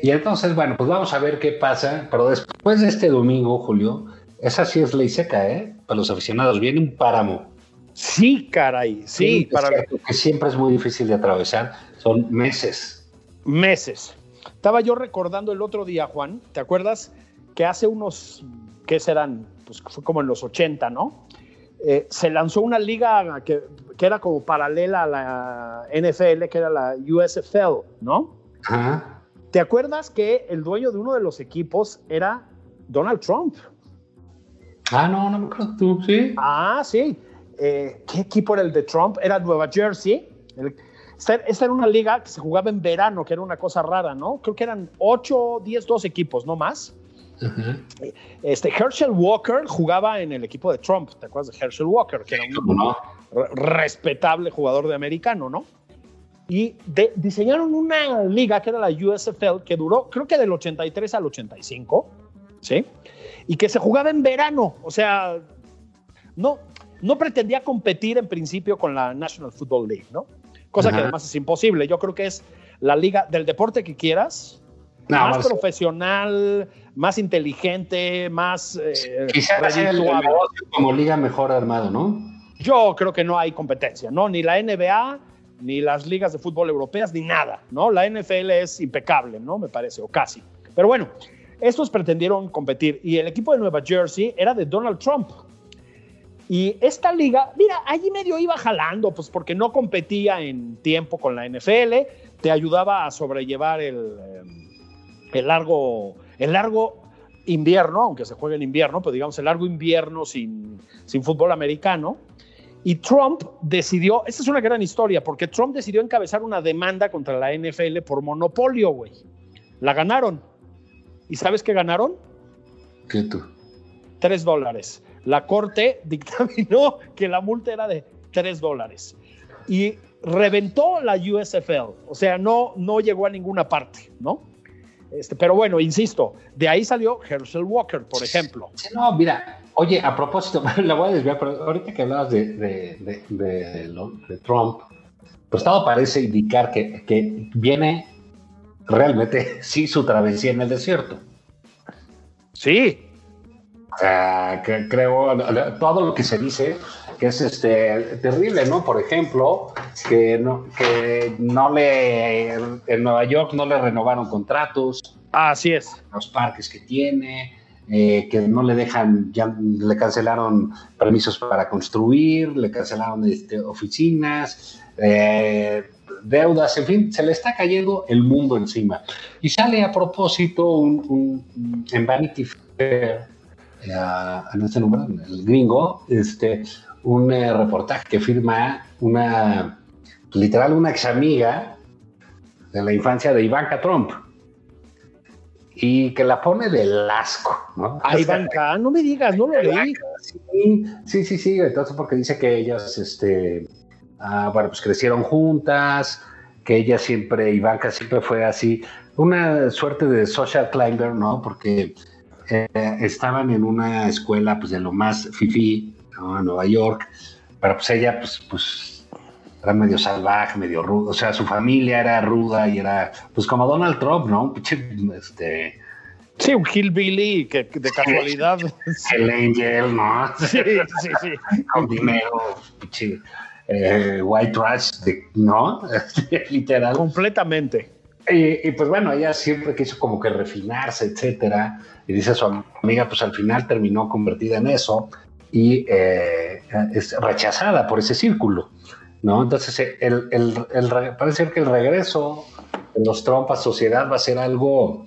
Y entonces, bueno, pues vamos a ver qué pasa, pero después de este domingo, Julio, esa sí es ley seca, ¿eh? Para los aficionados, viene un páramo. Sí, caray, sí. para... Que siempre es muy difícil de atravesar, son meses. Meses. Estaba yo recordando el otro día, Juan, ¿te acuerdas? Que hace unos, ¿qué serán? Pues fue como en los 80, ¿no? Eh, se lanzó una liga que, que, era como paralela a la NFL, que era la USFL, ¿no? Ajá. ¿Te acuerdas que el dueño de uno de los equipos era Donald Trump? Ah, no, no me acuerdo tú, sí. Ah, sí. Eh, ¿Qué equipo era el de Trump? Era Nueva Jersey. El, esta, esta, era una liga que se jugaba en verano, que era una cosa rara, ¿no? Creo que eran 8, 10, 12 equipos, no más. Uh -huh. Este, Herschel Walker jugaba en el equipo de Trump, ¿te acuerdas de Herschel Walker? Que era un no? respetable jugador de americano, ¿no? Y de, diseñaron una liga que era la USFL, que duró, creo que del 83 al 85, ¿sí? Y que se jugaba en verano, o sea, no, no pretendía competir en principio con la National Football League, ¿no? Cosa Ajá. que además es imposible. Yo creo que es la liga del deporte que quieras, no, más, profesional, más inteligente, más. Eh, Quizás como liga mejor armado, ¿no? Yo creo que no hay competencia, ¿no? Ni la NBA, ni las ligas de fútbol europeas, ni nada, ¿no? La NFL es impecable, ¿no? Me parece, o casi. Pero bueno, estos pretendieron competir y el equipo de Nueva Jersey era de Donald Trump. Y esta liga, mira, allí medio iba jalando, pues porque no competía en tiempo con la NFL, te ayudaba a sobrellevar el, el, largo, el largo invierno, aunque se juegue en invierno, pero digamos el largo invierno sin, sin fútbol americano. Y Trump decidió, esta es una gran historia, porque Trump decidió encabezar una demanda contra la NFL por monopolio, güey. La ganaron. ¿Y sabes qué ganaron? ¿Qué tú? Tres dólares la corte *laughs* dictaminó que la multa era de 3 dólares y reventó la USFL, o sea, no, no llegó a ninguna parte, ¿no? Este, pero bueno, insisto, de ahí salió Herschel Walker, por ejemplo. No, mira, oye, a propósito, *laughs* la voy a desviar, pero ahorita que hablabas de, de, de, Trump, pues todo parece indicar que, que viene realmente, *laughs* sí, su travesía en el desierto. Sí, sea, que creo todo lo que se dice que es este terrible, ¿no? Por ejemplo, que no, que no le en Nueva York no le renovaron contratos. Así es. Los parques que tiene, eh, que no le dejan, ya le cancelaron permisos para construir, le cancelaron este, oficinas, eh, deudas, en fin, se le está cayendo el mundo encima. Y sale a propósito un, un, en Vanity Fair a, a este número, el gringo, este, un eh, reportaje que firma una, literal, una ex amiga de la infancia de Ivanka Trump y que la pone del asco, ¿no? A Ivanka, no me digas, no lo leí. Sí, sí, sí, sí, entonces porque dice que ellas, este, ah, bueno, pues crecieron juntas, que ella siempre, Ivanka siempre fue así, una suerte de social climber, ¿no? Porque eh, estaban en una escuela pues de lo más fifi, ¿no? en Nueva York, pero pues ella pues, pues era medio salvaje, medio rudo, o sea, su familia era ruda y era pues como Donald Trump, ¿no? Este, Sí, un hillbilly que, de casualidad. El angel, ¿no? *laughs* Sí, sí, sí. *laughs* Con dinero, pinche, eh, white trash, de, ¿no? *laughs* Literal. Completamente. Y, pues bueno, ella siempre quiso como que refinarse, etcétera. Y dice su amiga, pues al final terminó convertida en eso y eh, es rechazada por ese círculo, ¿no? Entonces, el, el, parece ser que el regreso de los Trump a sociedad va a ser algo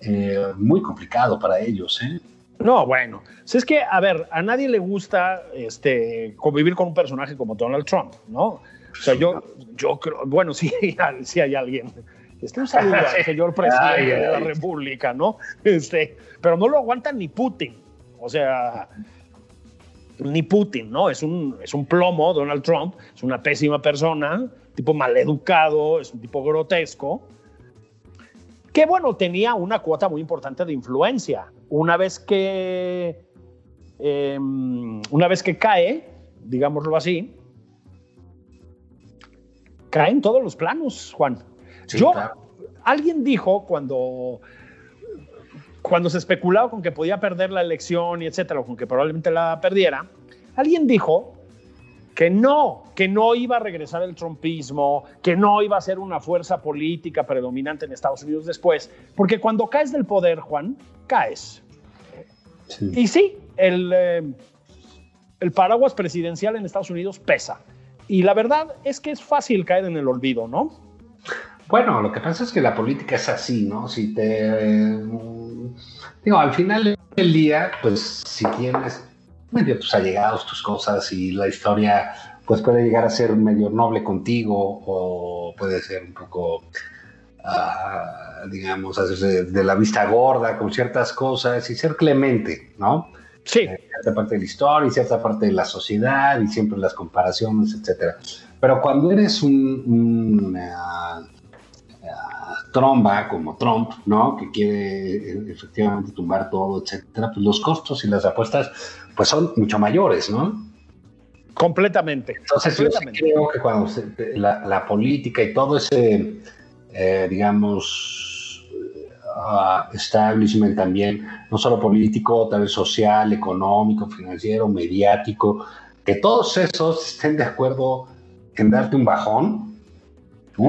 eh, muy complicado para ellos, ¿eh? No, bueno, si es que, a ver, a nadie le gusta este, convivir con un personaje como Donald Trump, ¿no? O sea, yo, yo creo, bueno, *laughs* sí, sí hay alguien. Este un saludo al *laughs* señor presidente de la República, ¿no? Este, pero no lo aguanta ni Putin. O sea, ni Putin, ¿no? Es un, es un plomo, Donald Trump, es una pésima persona, tipo maleducado, es un tipo grotesco, que bueno, tenía una cuota muy importante de influencia. Una vez que, em, una vez que cae, digámoslo así, cae en todos los planos, Juan. Yo, alguien dijo cuando cuando se especulaba con que podía perder la elección y etcétera, o con que probablemente la perdiera, alguien dijo que no, que no iba a regresar el trumpismo, que no iba a ser una fuerza política predominante en Estados Unidos después, porque cuando caes del poder, Juan, caes. Y sí, el, eh, el paraguas presidencial en Estados Unidos pesa. Y la verdad es que es fácil caer en el olvido, ¿no? Bueno, lo que pasa es que la política es así, ¿no? Si te... digo, al final del día, pues si tienes medio tus allegados, tus cosas y la historia, pues puede llegar a ser medio noble contigo o puede ser un poco, uh, digamos, hacerse de la vista gorda con ciertas cosas y ser clemente, ¿no? Sí. Eh, cierta parte de la historia y cierta parte de la sociedad y siempre las comparaciones, etcétera. Pero cuando eres un, tromba como Trump, ¿no? Que quiere eh, efectivamente tumbar todo, etcétera, pues los costos y las apuestas pues son mucho mayores, ¿no? Completamente. Entonces yo creo que cuando la, política y todo ese, eh, digamos, uh, establishment también, no solo político, también social, económico, financiero, mediático, que todos esos estén de acuerdo en darte un bajón.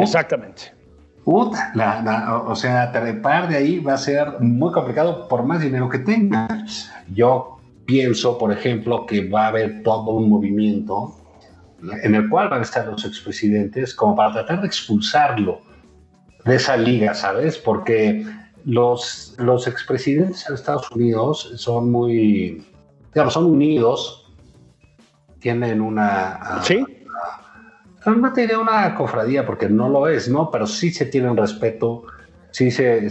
Exactamente o sea, trepar de ahí va a ser muy complicado por más dinero que tengas. Yo pienso, por ejemplo, que va a haber todo un movimiento en el cual van a estar los expresidentes como para tratar de expulsarlo de esa liga, ¿sabes? Porque los, los expresidentes de Estados Unidos son muy, digamos, son unidos, tienen una... Sí no te diré una cofradía porque no lo es, ¿no? Pero sí se tienen respeto, sí se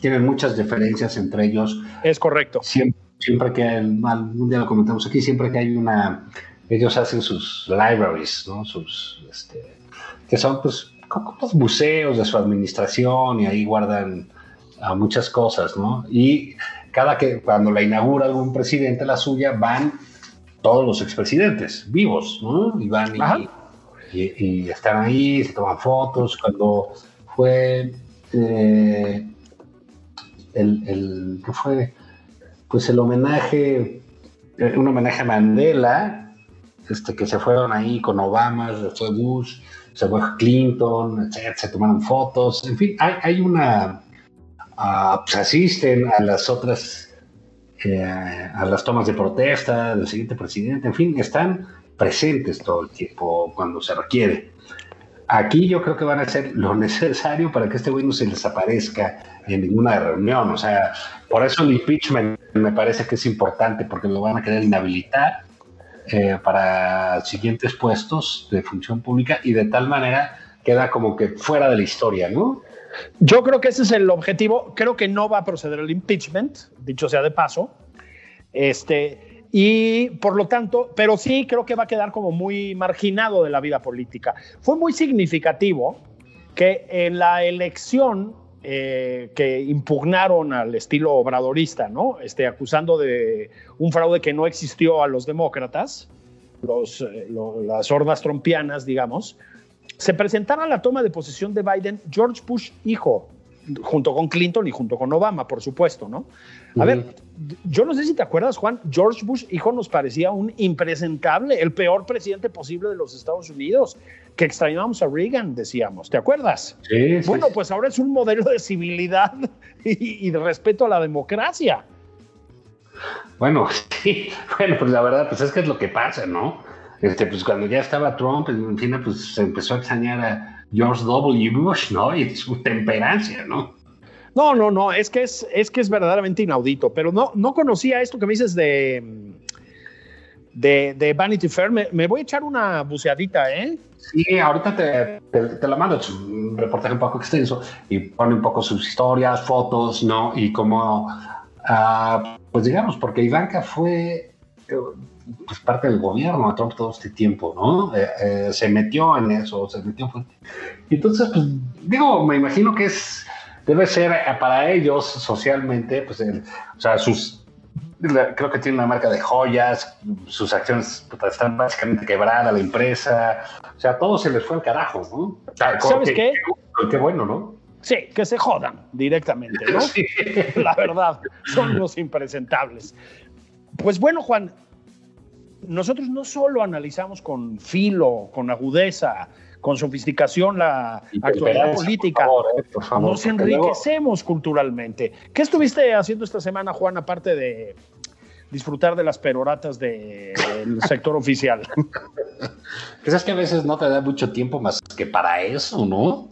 tienen muchas diferencias entre ellos. Es correcto. Siempre, siempre que, un día lo comentamos aquí, siempre que hay una, ellos hacen sus libraries, ¿no? Sus, este, que son pues como los museos de su administración y ahí guardan muchas cosas, ¿no? Y cada que, cuando la inaugura algún presidente, la suya, van todos los expresidentes vivos, ¿no? Y van y, y, están ahí, se toman fotos. Cuando fue eh, el, el, ¿qué fue? Pues el homenaje, eh, un homenaje a Mandela, este, que se fueron ahí con Obama, se fue Bush, se fue Clinton, se tomaron fotos, en fin, hay, hay una, uh, pues asisten a las otras, eh, a las tomas de protesta del siguiente presidente, en fin, están presentes todo el tiempo cuando se requiere. Aquí yo creo que van a hacer lo necesario para que este güey no se desaparezca en ninguna reunión. O sea, por eso el impeachment me parece que es importante, porque lo van a querer inhabilitar eh, para siguientes puestos de función pública y de tal manera queda como que fuera de la historia, ¿no? Yo creo que ese es el objetivo. Creo que no va a proceder el impeachment, dicho sea de paso. Este, y por lo tanto, pero sí creo que va a quedar como muy marginado de la vida política. Fue muy significativo que en la elección eh, que impugnaron al estilo obradorista, ¿no? Este, acusando de un fraude que no existió a los demócratas, los, eh, las hordas trompianas, digamos, se presentara la toma de posesión de Biden George Bush hijo, junto con Clinton y junto con Obama, por supuesto, ¿no? A ver, yo no sé si te acuerdas, Juan, George Bush, hijo, nos parecía un impresentable, el peor presidente posible de los Estados Unidos. que extrañábamos a Reagan, decíamos, ¿te acuerdas? Sí, sí, Bueno, sí. pues ahora es un modelo de civilidad *laughs* y, y de respeto a la democracia. Bueno, *laughs* sí, bueno, pues la verdad, pues es que es lo que pasa, ¿no? Este, pues cuando ya estaba Trump, en fin, pues se empezó a extrañar a George W. Bush, ¿no? Y su temperancia, ¿no? No, no, no, es que es, es que es verdaderamente inaudito, pero no, no conocía esto que me dices de, de, Vanity Fair. Me, voy a echar una buceadita, ¿eh? Sí, ahorita te, te, la mando, es un reportaje un poco extenso y pone un poco sus historias, fotos, ¿no? Y como, ah, pues digamos, porque Ivanka fue eh, pues parte del gobierno de Trump todo este tiempo, ¿no? Eh, eh, se metió en eso, se metió. Y entonces, pues, digo, me imagino que es, debe ser eh, para ellos socialmente, pues, el- o sea, sus, la- creo que tiene una marca de joyas, sus acciones están básicamente quebradas, la empresa, o sea, todo se les fue al carajo, ¿no? Como ¿Sabes que- qué? Qué bueno, ¿no? Sí, que se jodan directamente, ¿no? *laughs* Sí. La verdad, son los impresentables. Pues bueno, Juan, nosotros no solo analizamos con filo, con agudeza, con sofisticación la actualidad política, Por favor, eh, por favor, nos enriquecemos culturalmente. ¿Qué estuviste haciendo esta semana, Juan, aparte de disfrutar de las peroratas de- del *laughs* sector oficial? Pues es que a veces no te da mucho tiempo más que para eso, ¿no?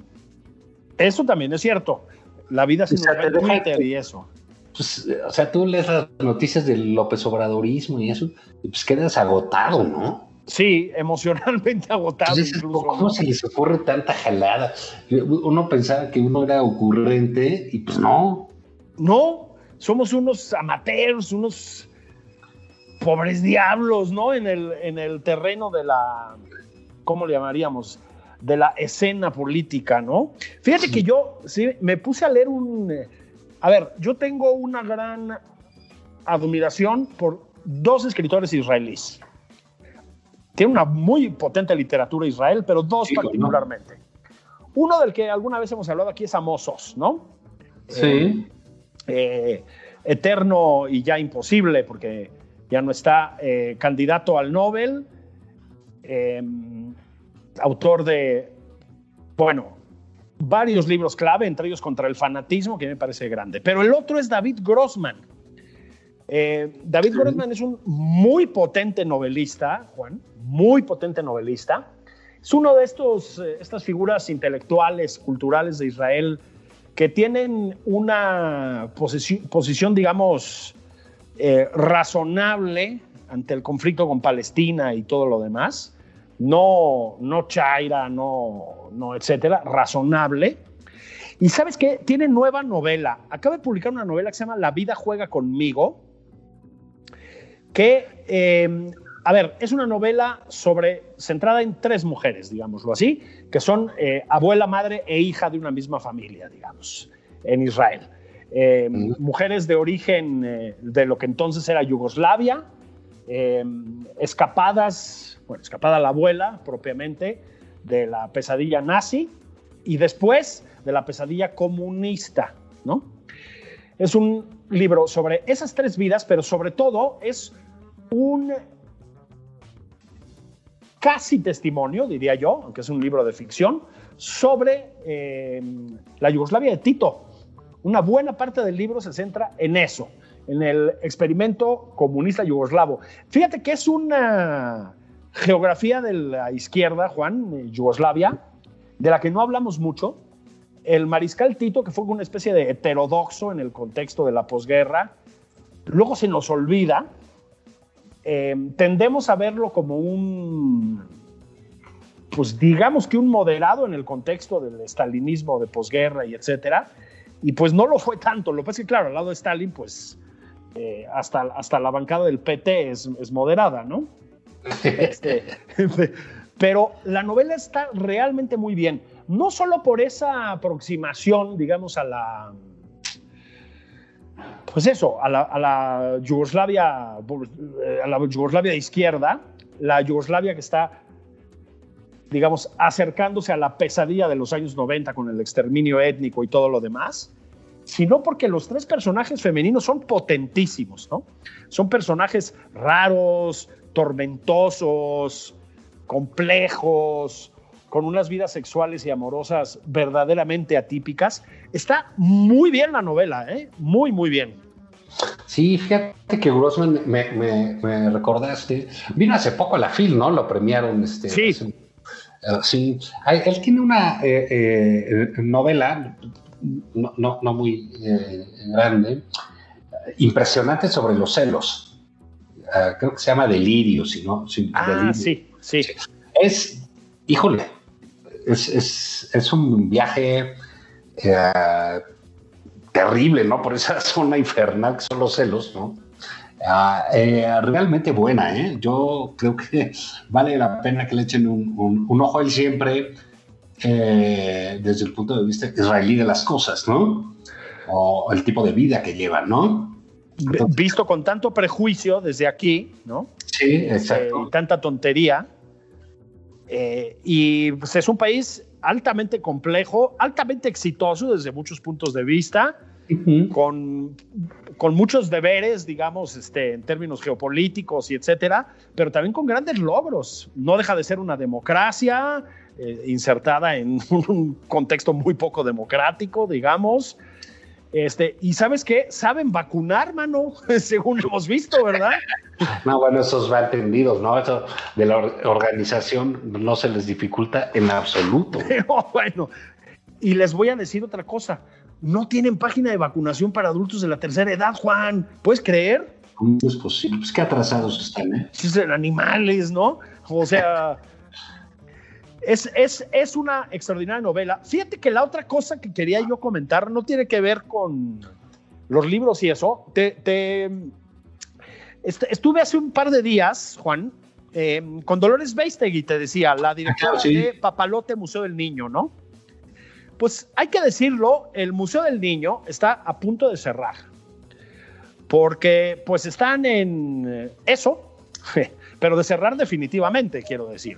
Eso también es cierto. La vida sin O sea, Twitter y eso. Pues, eh, o sea, tú lees las noticias del López Obradorismo y eso, y pues quedas agotado, ¿no? Sí, emocionalmente *laughs* agotado Entonces, dices, incluso. ¿cómo ¿no? se les ocurre tanta jalada? Uno pensaba que uno era ocurrente y pues no. No, somos unos amateurs, unos pobres diablos, ¿no? En el, en el terreno de la, ¿cómo le llamaríamos? De la escena política, ¿no? Fíjate que yo sí, me puse a leer un... eh, A ver, yo tengo una gran admiración por dos escritores israelíes. Tiene una muy potente literatura Israel, pero dos Sí, ¿no? particularmente. Uno del que alguna vez hemos hablado aquí es Amos Oz, ¿no? Sí. eh, eterno y ya imposible, porque ya no está eh, candidato al Nobel, eh, autor de, bueno, varios libros clave, entre ellos Contra el Fanatismo, que me parece grande. Pero el otro es David Grossman. Eh, David Grossman es un muy potente novelista, Juan, muy potente novelista. Es uno de estos, eh, estas figuras intelectuales, culturales de Israel que tienen una posici- posición, digamos, eh, razonable ante el conflicto con Palestina y todo lo demás. No, no chaira, no, no, etcétera, razonable. Y sabes qué? Tiene nueva novela. Acaba de publicar una novela que se llama La vida juega conmigo, que, eh, a ver, es una novela sobre, centrada en tres mujeres, digámoslo así, que son eh, abuela, madre e hija de una misma familia, digamos, en Israel. Eh, Mm. Mujeres de origen eh, de lo que entonces era Yugoslavia, eh, escapadas, bueno, escapada la abuela propiamente de la pesadilla nazi y después de la pesadilla comunista, ¿no? Es un libro sobre esas tres vidas, pero sobre todo es un casi testimonio, diría yo, aunque es un libro de ficción, sobre eh, la Yugoslavia de Tito. Una buena parte del libro se centra en eso, en el experimento comunista yugoslavo. Fíjate que es una geografía de la izquierda, Juan, Yugoslavia, de la que no hablamos mucho. El mariscal Tito, que fue una especie de heterodoxo en el contexto de la posguerra, luego se nos olvida. Eh, tendemos a verlo como un, pues digamos que un moderado en el contexto del estalinismo de posguerra y etcétera. Y pues no lo fue tanto. Lo que pasa es que, claro, al lado de Stalin, pues eh, hasta, hasta la bancada del PT es, es moderada, ¿no? Este, *laughs* pero la novela está realmente muy bien. No solo por esa aproximación, digamos, a la. Pues eso, a la, Yugoslavia, eh, a la Yugoslavia de izquierda, la Yugoslavia que está, digamos, acercándose a la pesadilla de los años 90 con el exterminio étnico y todo lo demás, sino porque los tres personajes femeninos son potentísimos, ¿no? Son personajes raros, tormentosos, complejos, con unas vidas sexuales y amorosas verdaderamente atípicas. Está muy bien la novela, ¿eh? muy, muy bien. Sí, fíjate que Grossman me, me, recordaste, vino hace poco a la FIL, ¿no? Lo premiaron. Este, sí. Eh, sí, él tiene una eh, eh, novela, no, no, muy grande, impresionante sobre los celos. Ah, creo que se llama Delirio, si no. ah, sí, sí. Es, híjole, es, es, un viaje terrible, ¿no? Por esa *laughs* zona infernal que son los celos, ¿no? Ah, eh, realmente buena, ¿eh? Yo creo que *laughs* vale la pena que le echen un, ojo ahí siempre eh, desde el punto de vista israelí de las cosas, ¿no? O el tipo de vida que llevan, ¿no? Visto con tanto prejuicio desde aquí, ¿no? Sí, exacto. y tanta tontería. Y pues es un país altamente complejo, altamente exitoso desde muchos puntos de vista con, con, muchos deberes, digamos, este, en términos geopolíticos y etcétera, pero también con grandes logros. No deja de ser una democracia eh, insertada en *laughs* un contexto muy poco democrático, digamos. Este, y sabes qué, saben vacunar, mano, *laughs* según hemos visto, ¿verdad? No, bueno, esos va entendidos, ¿no? Eso de la organización no se les dificulta en absoluto. *laughs* Pero bueno, y les voy a decir otra cosa no tienen página de vacunación para adultos de la tercera edad, Juan. ¿Puedes creer? ¿Cómo es posible? Pues qué atrasados están, ¿eh? en animales, ¿no? O sea, es, es, una extraordinaria novela. Fíjate que la otra cosa que quería yo comentar no tiene que ver con los libros y eso. Te, estuve hace un par de días, Juan, eh, con Dolores Beistegui, te decía, la directora de Papalote Museo del Niño, ¿no? Pues hay que decirlo, el Museo del Niño está a punto de cerrar, porque pues están en eso, *laughs* pero de cerrar definitivamente, quiero decir.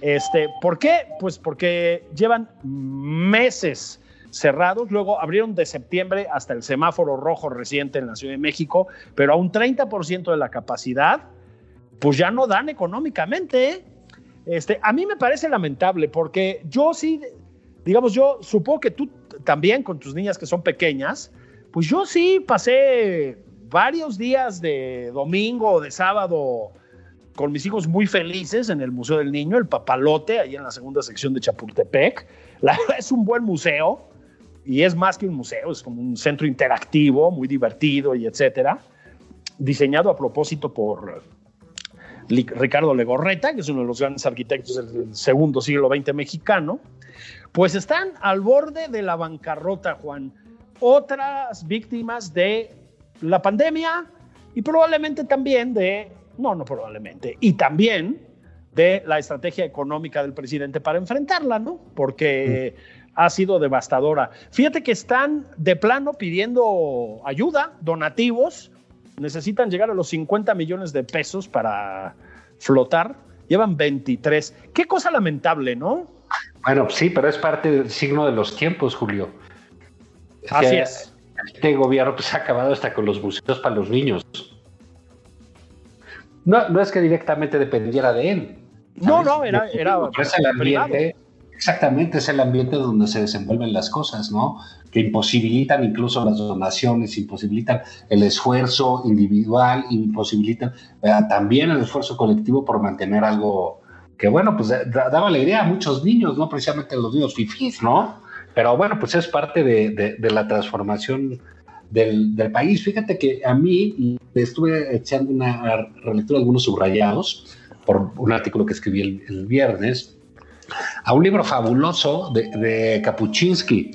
Este, ¿Por qué? Pues porque llevan meses cerrados, luego abrieron de septiembre hasta el semáforo rojo reciente en la Ciudad de México, pero a un 30% de la capacidad, pues ya no dan económicamente. ¿eh? Este, a mí me parece lamentable porque yo sí digamos, yo supongo que tú también con tus niñas que son pequeñas, pues yo sí pasé varios días de domingo o de sábado con mis hijos muy felices en el Museo del Niño, el Papalote, ahí en la segunda sección de Chapultepec. Es un buen museo y es más que un museo, es como un centro interactivo, muy divertido y etcétera, diseñado a propósito por Ricardo Legorreta, que es uno de los grandes arquitectos del segundo siglo XX mexicano. Pues están al borde de la bancarrota, Juan. Otras víctimas de la pandemia y probablemente también de, no, no probablemente, y también de la estrategia económica del presidente para enfrentarla, ¿no? Porque ha sido devastadora. Fíjate que están de plano pidiendo ayuda, donativos, necesitan llegar a los 50 millones de pesos para flotar, llevan 23. Qué cosa lamentable, ¿no? Bueno, sí, pero es parte del signo de los tiempos, Julio. Así es. Este gobierno pues, ha acabado hasta con los museos para los niños. No, no es que directamente dependiera de él. No, no, era, era, el ambiente, exactamente, es el ambiente donde se desenvuelven las cosas, ¿no? Que imposibilitan incluso las donaciones, imposibilitan el esfuerzo individual, imposibilitan eh, también el esfuerzo colectivo por mantener algo, que bueno, pues daba alegría a muchos niños, ¿no? Precisamente los niños fifís, ¿no? Pero bueno, pues es parte de, la transformación del, país. Fíjate que a mí estuve echando una relectura de algunos subrayados por un artículo que escribí el, viernes a un libro fabuloso de, de Kapuczynski,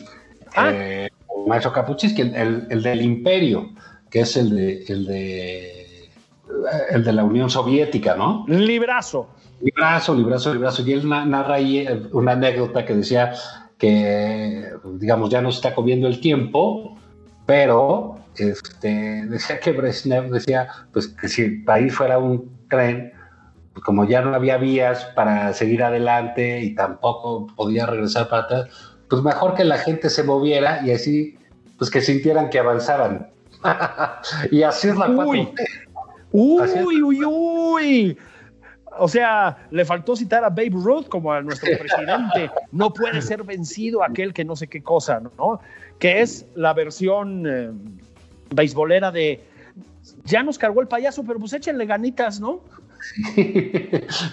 ah. eh, maestro Kapuczynski, el, el, del Imperio, que es el de, el de el de la Unión Soviética, ¿no? Librazo. Librazo, librazo, librazo. Y él narra ahí eh, una anécdota que decía que, digamos, ya no se está comiendo el tiempo, pero este, decía que Brezhnev decía pues, que si el país fuera un tren, pues como ya no había vías para seguir adelante y tampoco podía regresar para atrás, pues mejor que la gente se moviera y así, pues que sintieran que avanzaban. *laughs* y así es la Uy, uy, uy, uy. O sea, le faltó citar a Babe Ruth como a nuestro *laughs* presidente. No puede ser vencido aquel que no sé qué cosa, ¿no? Que es la versión eh, beisbolera de ya nos cargó el payaso, pero pues échenle ganitas, ¿no? *laughs*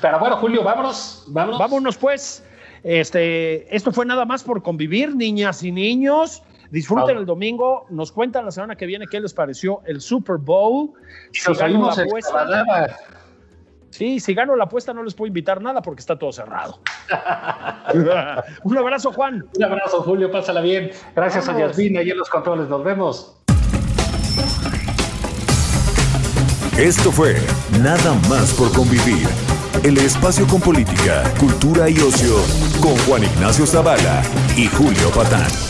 Pero bueno, Julio, vámonos, vámonos. Vámonos pues. Este, esto fue nada más por convivir, niñas y niños. Disfruten el domingo. Nos cuentan la semana que viene qué les pareció el Super Bowl. Si la apuesta. Sí, si gano la apuesta no les puedo invitar nada porque está todo cerrado. *laughs* Un abrazo, Juan. Un abrazo, Julio. Pásala bien. Gracias a Yasmin y en los controles. Nos vemos. Esto fue Nada más por convivir. El espacio con política, cultura y ocio con Juan Ignacio Zavala y Julio Patán.